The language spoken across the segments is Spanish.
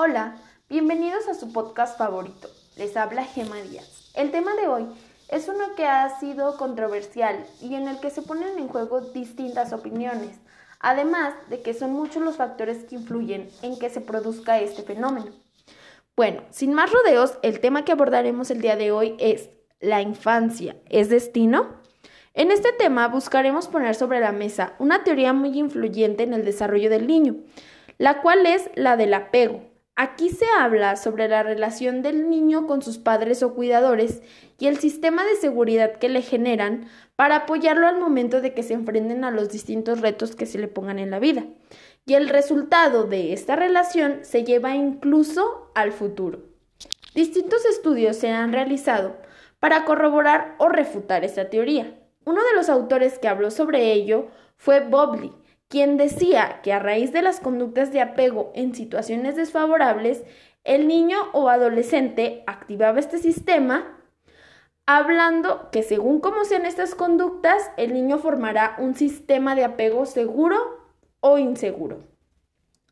Hola, bienvenidos a su podcast favorito. Les habla Gema Díaz. El tema de hoy es uno que ha sido controversial y en el que se ponen en juego distintas opiniones, además de que son muchos los factores que influyen en que se produzca este fenómeno. Bueno, sin más rodeos, el tema que abordaremos el día de hoy es ¿la infancia es destino? En este tema buscaremos poner sobre la mesa una teoría muy influyente en el desarrollo del niño, la cual es la del apego, Aquí se habla sobre la relación del niño con sus padres o cuidadores y el sistema de seguridad que le generan para apoyarlo al momento de que se enfrenten a los distintos retos que se le pongan en la vida. Y el resultado de esta relación se lleva incluso al futuro. Distintos estudios se han realizado para corroborar o refutar esta teoría. Uno de los autores que habló sobre ello fue Bobley, quien decía que a raíz de las conductas de apego en situaciones desfavorables, el niño o adolescente activaba este sistema, hablando que según cómo sean estas conductas, el niño formará un sistema de apego seguro o inseguro.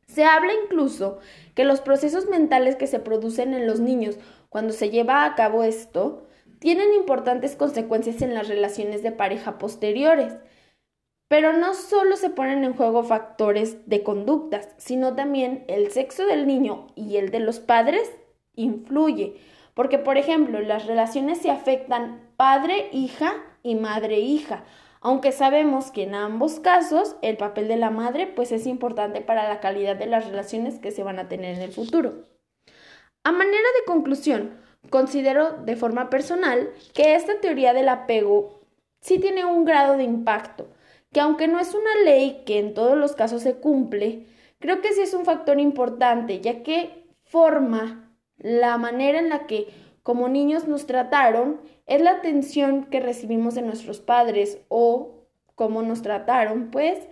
Se habla incluso que los procesos mentales que se producen en los niños cuando se lleva a cabo esto tienen importantes consecuencias en las relaciones de pareja posteriores, pero no solo se ponen en juego factores de conductas, sino también el sexo del niño y el de los padres influye. Porque, por ejemplo, las relaciones se afectan padre-hija y madre-hija, aunque sabemos que en ambos casos el papel de la madre pues es importante para la calidad de las relaciones que se van a tener en el futuro. A manera de conclusión, considero de forma personal que esta teoría del apego sí tiene un grado de impacto, que aunque no es una ley que en todos los casos se cumple, creo que sí es un factor importante, ya que forma la manera en la que como niños nos trataron, es la atención que recibimos de nuestros padres o cómo nos trataron, pues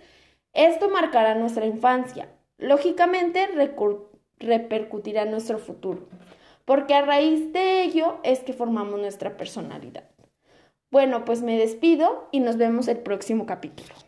esto marcará nuestra infancia. Lógicamente repercutirá en nuestro futuro, porque a raíz de ello es que formamos nuestra personalidad. Bueno, pues me despido y nos vemos el próximo capítulo.